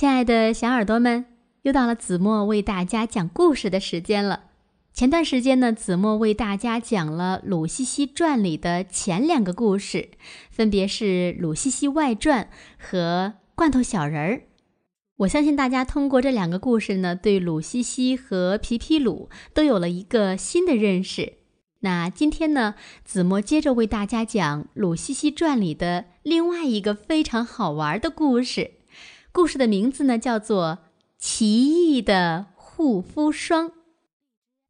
亲爱的小耳朵们，又到了子墨为大家讲故事的时间了。前段时间呢，子墨为大家讲了《鲁西西传》里的前两个故事，分别是《鲁西西外传》和《罐头小人儿》。我相信大家通过这两个故事呢，对鲁西西和皮皮鲁都有了一个新的认识。那今天呢，子墨接着为大家讲《鲁西西传》里的另外一个非常好玩的故事。故事的名字呢，叫做《奇异的护肤霜》。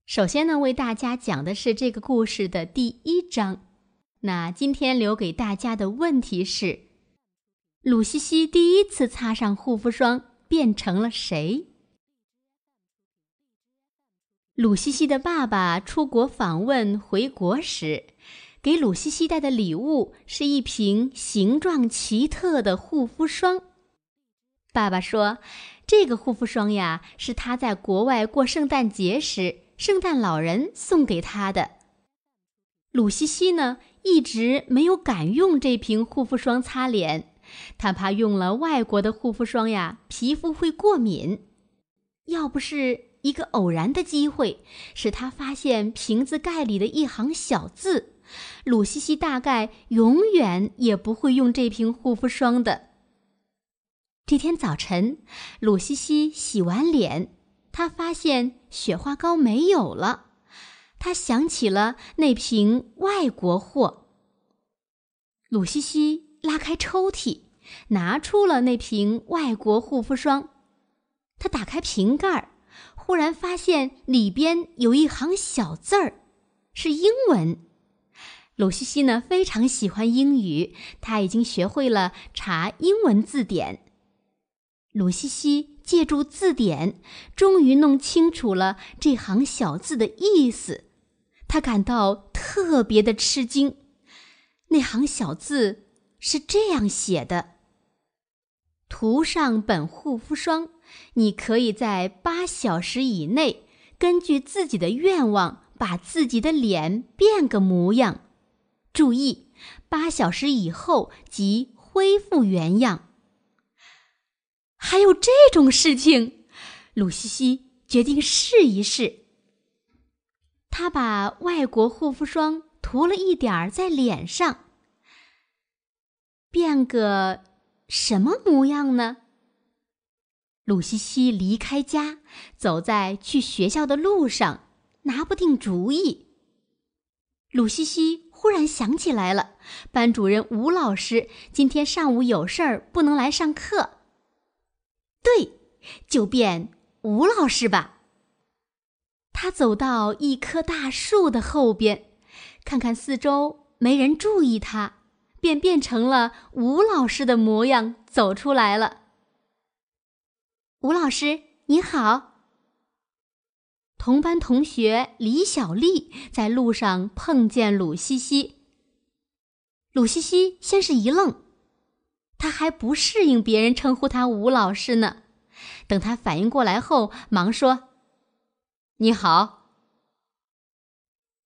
首先呢，为大家讲的是这个故事的第一章。那今天留给大家的问题是：鲁西西第一次擦上护肤霜变成了谁？鲁西西的爸爸出国访问回国时，给鲁西西带的礼物是一瓶形状奇特的护肤霜。爸爸说：“这个护肤霜呀，是他在国外过圣诞节时，圣诞老人送给他的。”鲁西西呢，一直没有敢用这瓶护肤霜擦脸，他怕用了外国的护肤霜呀，皮肤会过敏。要不是一个偶然的机会，使他发现瓶子盖里的一行小字，鲁西西大概永远也不会用这瓶护肤霜的。这天早晨，鲁西西洗完脸，她发现雪花膏没有了。她想起了那瓶外国货。鲁西西拉开抽屉，拿出了那瓶外国护肤霜。她打开瓶盖，忽然发现里边有一行小字儿，是英文。鲁西西呢非常喜欢英语，她已经学会了查英文字典。鲁西西借助字典，终于弄清楚了这行小字的意思。他感到特别的吃惊。那行小字是这样写的：“涂上本护肤霜，你可以在八小时以内，根据自己的愿望，把自己的脸变个模样。注意，八小时以后即恢复原样。”还有这种事情，鲁西西决定试一试。他把外国护肤霜涂了一点儿在脸上，变个什么模样呢？鲁西西离开家，走在去学校的路上，拿不定主意。鲁西西忽然想起来了，班主任吴老师今天上午有事儿，不能来上课。对，就变吴老师吧。他走到一棵大树的后边，看看四周没人注意他，便变成了吴老师的模样走出来了。吴老师你好。同班同学李小丽在路上碰见鲁西西。鲁西西先是一愣。他还不适应别人称呼他吴老师呢，等他反应过来后，忙说：“你好，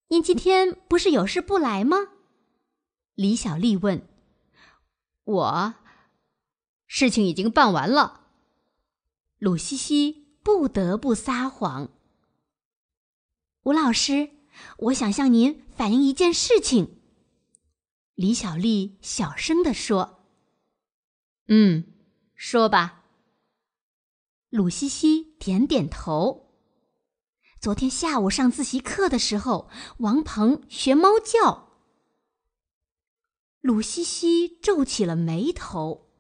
您今天不是有事不来吗？”李小丽问。“我，事情已经办完了。”鲁西西不得不撒谎。吴老师，我想向您反映一件事情。”李小丽小声地说。嗯，说吧。鲁西西点点头。昨天下午上自习课的时候，王鹏学猫叫。鲁西西皱起了眉头，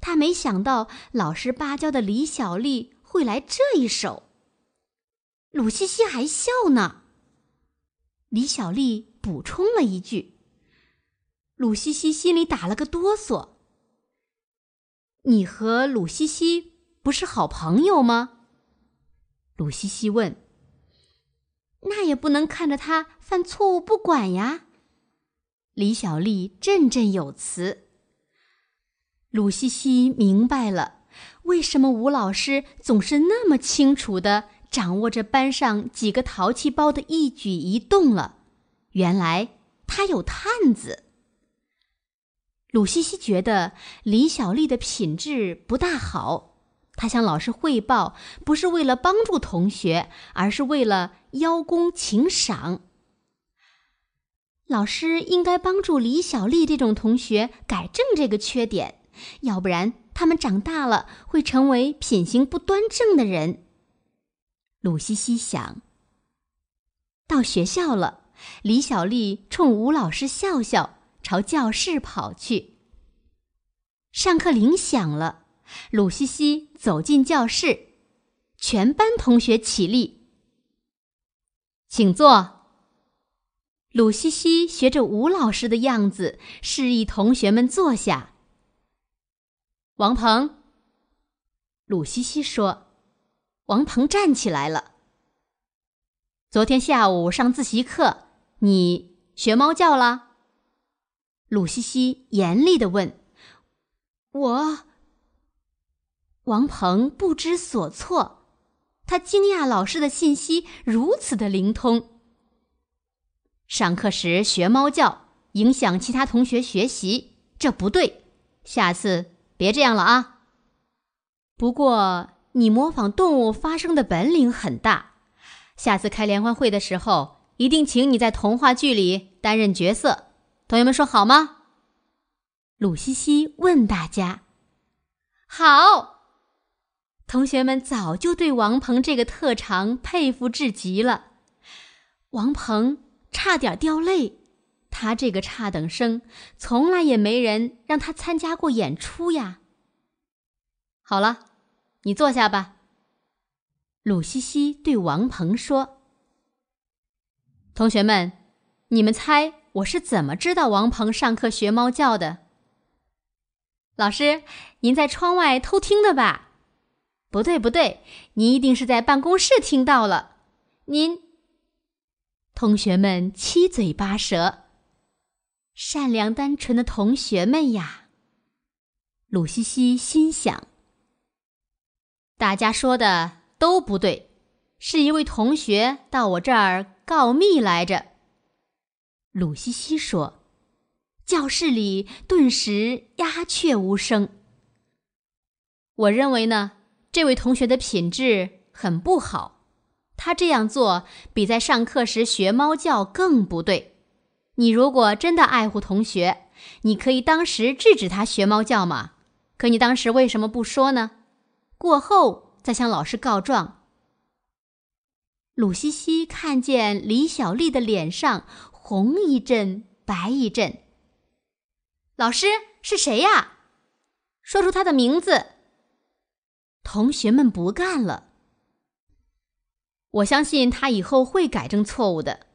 他没想到老实巴交的李小丽会来这一手。鲁西西还笑呢。李小丽补充了一句。鲁西西心里打了个哆嗦。你和鲁西西不是好朋友吗？鲁西西问。那也不能看着他犯错误不管呀。李小丽振振有词。鲁西西明白了，为什么吴老师总是那么清楚的掌握着班上几个淘气包的一举一动了。原来他有探子。鲁西西觉得李小丽的品质不大好，他向老师汇报，不是为了帮助同学，而是为了邀功请赏。老师应该帮助李小丽这种同学改正这个缺点，要不然他们长大了会成为品行不端正的人。鲁西西想。到学校了，李小丽冲吴老师笑笑，朝教室跑去。上课铃响了。鲁西西走进教室，全班同学起立，请坐。鲁西西学着吴老师的样子，示意同学们坐下。王鹏，鲁西西说：“王鹏站起来了。昨天下午上自习课，你学猫叫了？”鲁西西严厉的问：“我。”王鹏不知所措，他惊讶老师的信息如此的灵通。上课时学猫叫，影响其他同学学习，这不对，下次别这样了啊。不过你模仿动物发声的本领很大，下次开联欢会的时候，一定请你在童话剧里担任角色。同学们说好吗？鲁西西问大家：“好。”同学们早就对王鹏这个特长佩服至极了。王鹏差点掉泪，他这个差等生，从来也没人让他参加过演出呀。好了，你坐下吧。鲁西西对王鹏说：“同学们，你们猜我是怎么知道王鹏上课学猫叫的？老师，您在窗外偷听的吧？”不对，不对，您一定是在办公室听到了。您，同学们七嘴八舌，善良单纯的同学们呀。鲁西西心想：大家说的都不对，是一位同学到我这儿告密来着。鲁西西说：“教室里顿时鸦雀无声。”我认为呢。这位同学的品质很不好，他这样做比在上课时学猫叫更不对。你如果真的爱护同学，你可以当时制止他学猫叫嘛？可你当时为什么不说呢？过后再向老师告状。鲁西西看见李小丽的脸上红一阵白一阵。老师是谁呀？说出他的名字。同学们不干了。我相信他以后会改正错误的。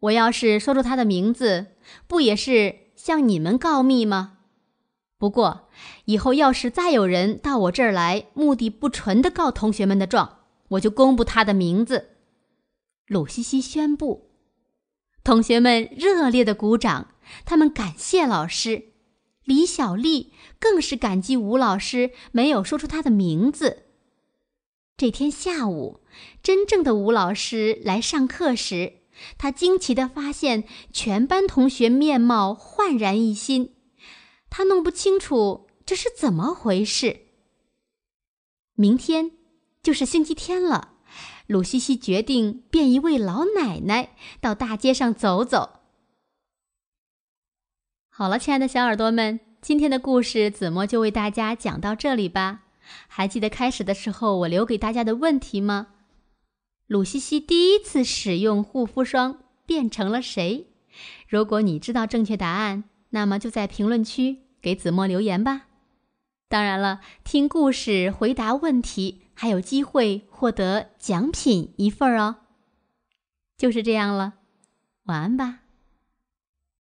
我要是说出他的名字，不也是向你们告密吗？不过以后要是再有人到我这儿来，目的不纯的告同学们的状，我就公布他的名字。鲁西西宣布。同学们热烈的鼓掌，他们感谢老师。李小丽更是感激吴老师没有说出她的名字。这天下午，真正的吴老师来上课时，他惊奇地发现全班同学面貌焕然一新。他弄不清楚这是怎么回事。明天就是星期天了，鲁西西决定变一位老奶奶到大街上走走。好了，亲爱的小耳朵们，今天的故事子墨就为大家讲到这里吧。还记得开始的时候我留给大家的问题吗？鲁西西第一次使用护肤霜变成了谁？如果你知道正确答案，那么就在评论区给子墨留言吧。当然了，听故事、回答问题，还有机会获得奖品一份哦。就是这样了，晚安吧。